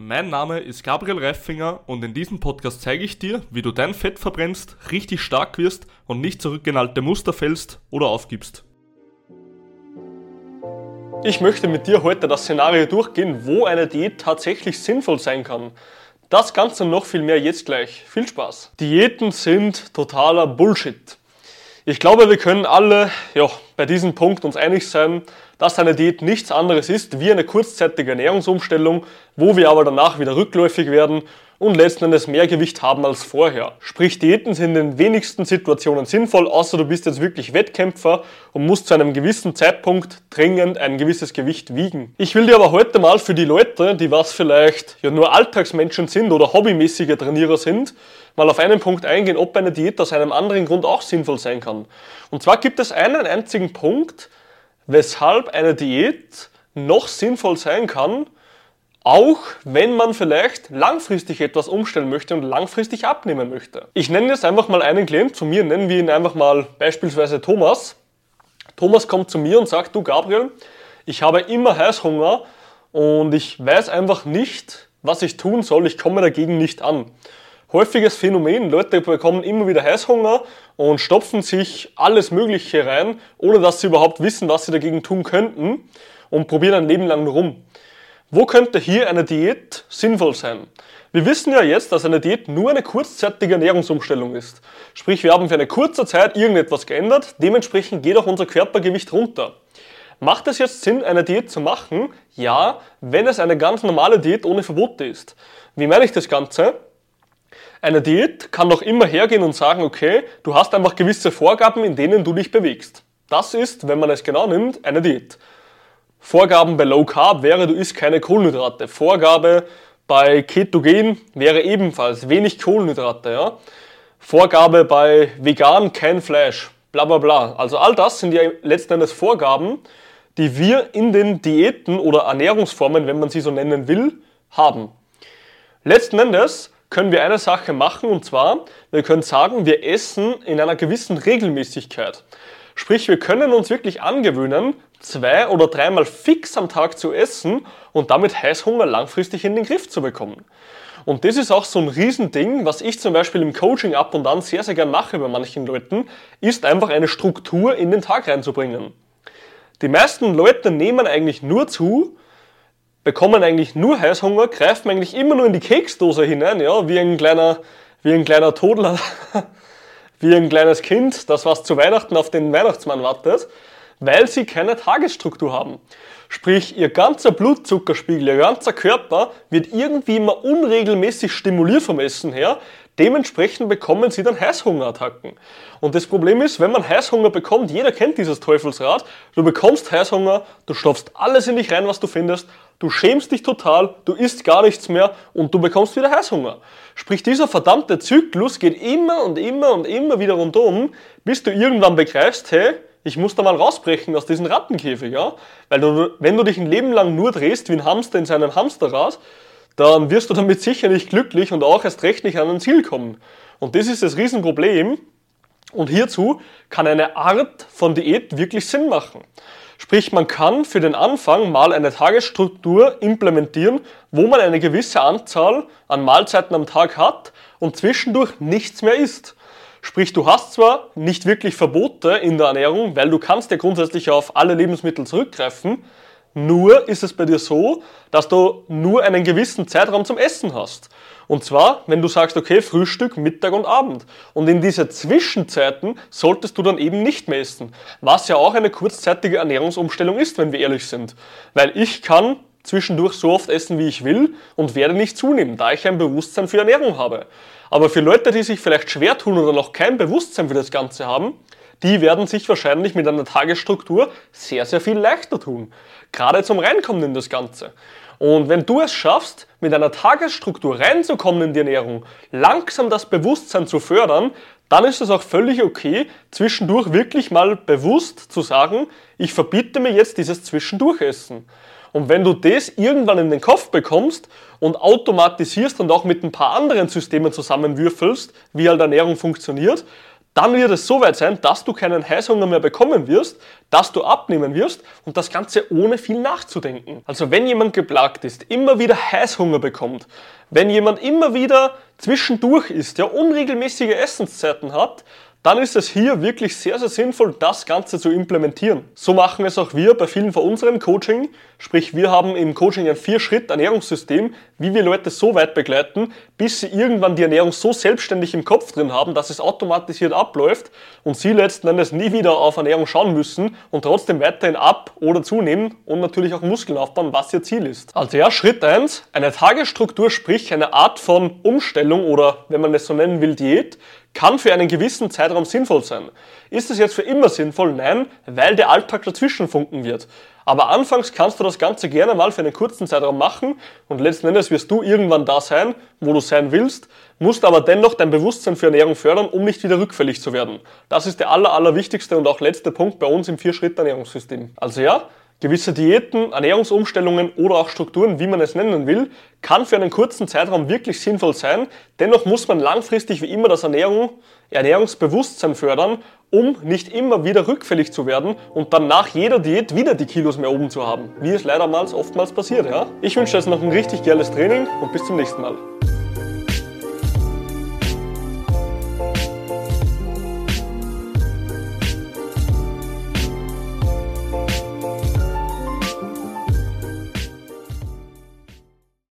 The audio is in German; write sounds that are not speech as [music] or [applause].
Mein Name ist Gabriel Reifinger und in diesem Podcast zeige ich dir, wie du dein Fett verbrennst, richtig stark wirst und nicht zurück in alte Muster fällst oder aufgibst. Ich möchte mit dir heute das Szenario durchgehen, wo eine Diät tatsächlich sinnvoll sein kann. Das Ganze noch viel mehr jetzt gleich. Viel Spaß. Diäten sind totaler Bullshit. Ich glaube, wir können alle ja, bei diesem Punkt uns einig sein, dass eine Diät nichts anderes ist wie eine kurzzeitige Ernährungsumstellung, wo wir aber danach wieder rückläufig werden und letzten Endes mehr Gewicht haben als vorher. Sprich, Diäten sind in den wenigsten Situationen sinnvoll, außer du bist jetzt wirklich Wettkämpfer und musst zu einem gewissen Zeitpunkt dringend ein gewisses Gewicht wiegen. Ich will dir aber heute mal für die Leute, die was vielleicht ja nur Alltagsmenschen sind oder hobbymäßige Trainierer sind, mal auf einen Punkt eingehen, ob eine Diät aus einem anderen Grund auch sinnvoll sein kann. Und zwar gibt es einen einzigen Punkt, weshalb eine Diät noch sinnvoll sein kann, auch wenn man vielleicht langfristig etwas umstellen möchte und langfristig abnehmen möchte. Ich nenne jetzt einfach mal einen Klient zu mir, nennen wir ihn einfach mal beispielsweise Thomas. Thomas kommt zu mir und sagt, du Gabriel, ich habe immer Heißhunger und ich weiß einfach nicht, was ich tun soll, ich komme dagegen nicht an. Häufiges Phänomen, Leute bekommen immer wieder Heißhunger und stopfen sich alles Mögliche rein, ohne dass sie überhaupt wissen, was sie dagegen tun könnten und probieren ein Leben lang nur rum. Wo könnte hier eine Diät sinnvoll sein? Wir wissen ja jetzt, dass eine Diät nur eine kurzzeitige Ernährungsumstellung ist. Sprich, wir haben für eine kurze Zeit irgendetwas geändert, dementsprechend geht auch unser Körpergewicht runter. Macht es jetzt Sinn, eine Diät zu machen? Ja, wenn es eine ganz normale Diät ohne Verbote ist. Wie meine ich das Ganze? Eine Diät kann doch immer hergehen und sagen, okay, du hast einfach gewisse Vorgaben, in denen du dich bewegst. Das ist, wenn man es genau nimmt, eine Diät. Vorgaben bei Low Carb wäre, du isst keine Kohlenhydrate. Vorgabe bei Ketogen wäre ebenfalls wenig Kohlenhydrate. Ja? Vorgabe bei Vegan kein Fleisch. Bla bla bla. Also all das sind ja letzten Endes Vorgaben, die wir in den Diäten oder Ernährungsformen, wenn man sie so nennen will, haben. Letzten Endes können wir eine Sache machen und zwar, wir können sagen, wir essen in einer gewissen Regelmäßigkeit. Sprich, wir können uns wirklich angewöhnen, zwei oder dreimal fix am Tag zu essen und damit Heißhunger langfristig in den Griff zu bekommen. Und das ist auch so ein Riesending, was ich zum Beispiel im Coaching ab und an sehr, sehr gern mache bei manchen Leuten, ist einfach eine Struktur in den Tag reinzubringen. Die meisten Leute nehmen eigentlich nur zu, bekommen eigentlich nur Heißhunger, greifen eigentlich immer nur in die Keksdose hinein, ja, wie ein kleiner, wie ein kleiner Todler [laughs] wie ein kleines Kind, das was zu Weihnachten auf den Weihnachtsmann wartet, weil sie keine Tagesstruktur haben. Sprich, ihr ganzer Blutzuckerspiegel, ihr ganzer Körper wird irgendwie immer unregelmäßig stimuliert vom Essen her. Dementsprechend bekommen sie dann Heißhungerattacken. Und das Problem ist, wenn man Heißhunger bekommt, jeder kennt dieses Teufelsrad, du bekommst Heißhunger, du stopfst alles in dich rein, was du findest, du schämst dich total, du isst gar nichts mehr und du bekommst wieder Heißhunger. Sprich, dieser verdammte Zyklus geht immer und immer und immer wieder rundum, bis du irgendwann begreifst, hey, ich muss da mal rausbrechen aus diesem Rattenkäfig, ja? Weil du, wenn du dich ein Leben lang nur drehst wie ein Hamster in seinem Hamsterrad, dann wirst du damit sicher nicht glücklich und auch erst recht nicht an ein Ziel kommen. Und das ist das Riesenproblem. Und hierzu kann eine Art von Diät wirklich Sinn machen. Sprich, man kann für den Anfang mal eine Tagesstruktur implementieren, wo man eine gewisse Anzahl an Mahlzeiten am Tag hat und zwischendurch nichts mehr isst. Sprich, du hast zwar nicht wirklich Verbote in der Ernährung, weil du kannst ja grundsätzlich auf alle Lebensmittel zurückgreifen, nur ist es bei dir so, dass du nur einen gewissen Zeitraum zum Essen hast. Und zwar, wenn du sagst, okay, Frühstück, Mittag und Abend. Und in diese Zwischenzeiten solltest du dann eben nicht mehr essen. Was ja auch eine kurzzeitige Ernährungsumstellung ist, wenn wir ehrlich sind. Weil ich kann zwischendurch so oft essen, wie ich will und werde nicht zunehmen, da ich ein Bewusstsein für Ernährung habe. Aber für Leute, die sich vielleicht schwer tun oder noch kein Bewusstsein für das Ganze haben, die werden sich wahrscheinlich mit einer Tagesstruktur sehr, sehr viel leichter tun. Gerade zum Reinkommen in das Ganze. Und wenn du es schaffst, mit einer Tagesstruktur reinzukommen in die Ernährung, langsam das Bewusstsein zu fördern, dann ist es auch völlig okay, zwischendurch wirklich mal bewusst zu sagen, ich verbiete mir jetzt dieses Zwischendurchessen. Und wenn du das irgendwann in den Kopf bekommst und automatisierst und auch mit ein paar anderen Systemen zusammenwürfelst, wie halt Ernährung funktioniert, dann wird es so weit sein, dass du keinen Heißhunger mehr bekommen wirst, dass du abnehmen wirst und das Ganze ohne viel nachzudenken. Also wenn jemand geplagt ist, immer wieder Heißhunger bekommt, wenn jemand immer wieder zwischendurch isst, der unregelmäßige Essenszeiten hat, dann ist es hier wirklich sehr, sehr sinnvoll, das Ganze zu implementieren. So machen es auch wir bei vielen von unseren Coaching. Sprich, wir haben im Coaching ein Vier-Schritt-Ernährungssystem, wie wir Leute so weit begleiten, bis sie irgendwann die Ernährung so selbstständig im Kopf drin haben, dass es automatisiert abläuft und sie letzten Endes nie wieder auf Ernährung schauen müssen und trotzdem weiterhin ab- oder zunehmen und natürlich auch Muskeln aufbauen, was ihr Ziel ist. Also ja, Schritt eins: eine Tagesstruktur, sprich eine Art von Umstellung oder, wenn man es so nennen will, Diät, kann für einen gewissen Zeitraum sinnvoll sein. Ist es jetzt für immer sinnvoll? Nein, weil der Alltag dazwischen funken wird. Aber anfangs kannst du das Ganze gerne mal für einen kurzen Zeitraum machen und letzten Endes wirst du irgendwann da sein, wo du sein willst, musst aber dennoch dein Bewusstsein für Ernährung fördern, um nicht wieder rückfällig zu werden. Das ist der aller, aller wichtigste und auch letzte Punkt bei uns im Vier-Schritt-Ernährungssystem. Also ja, Gewisse Diäten, Ernährungsumstellungen oder auch Strukturen, wie man es nennen will, kann für einen kurzen Zeitraum wirklich sinnvoll sein. Dennoch muss man langfristig wie immer das Ernährung, Ernährungsbewusstsein fördern, um nicht immer wieder rückfällig zu werden und dann nach jeder Diät wieder die Kilos mehr oben zu haben, wie es leidermals oftmals passiert. Ja? Ich wünsche jetzt noch ein richtig geiles Training und bis zum nächsten Mal.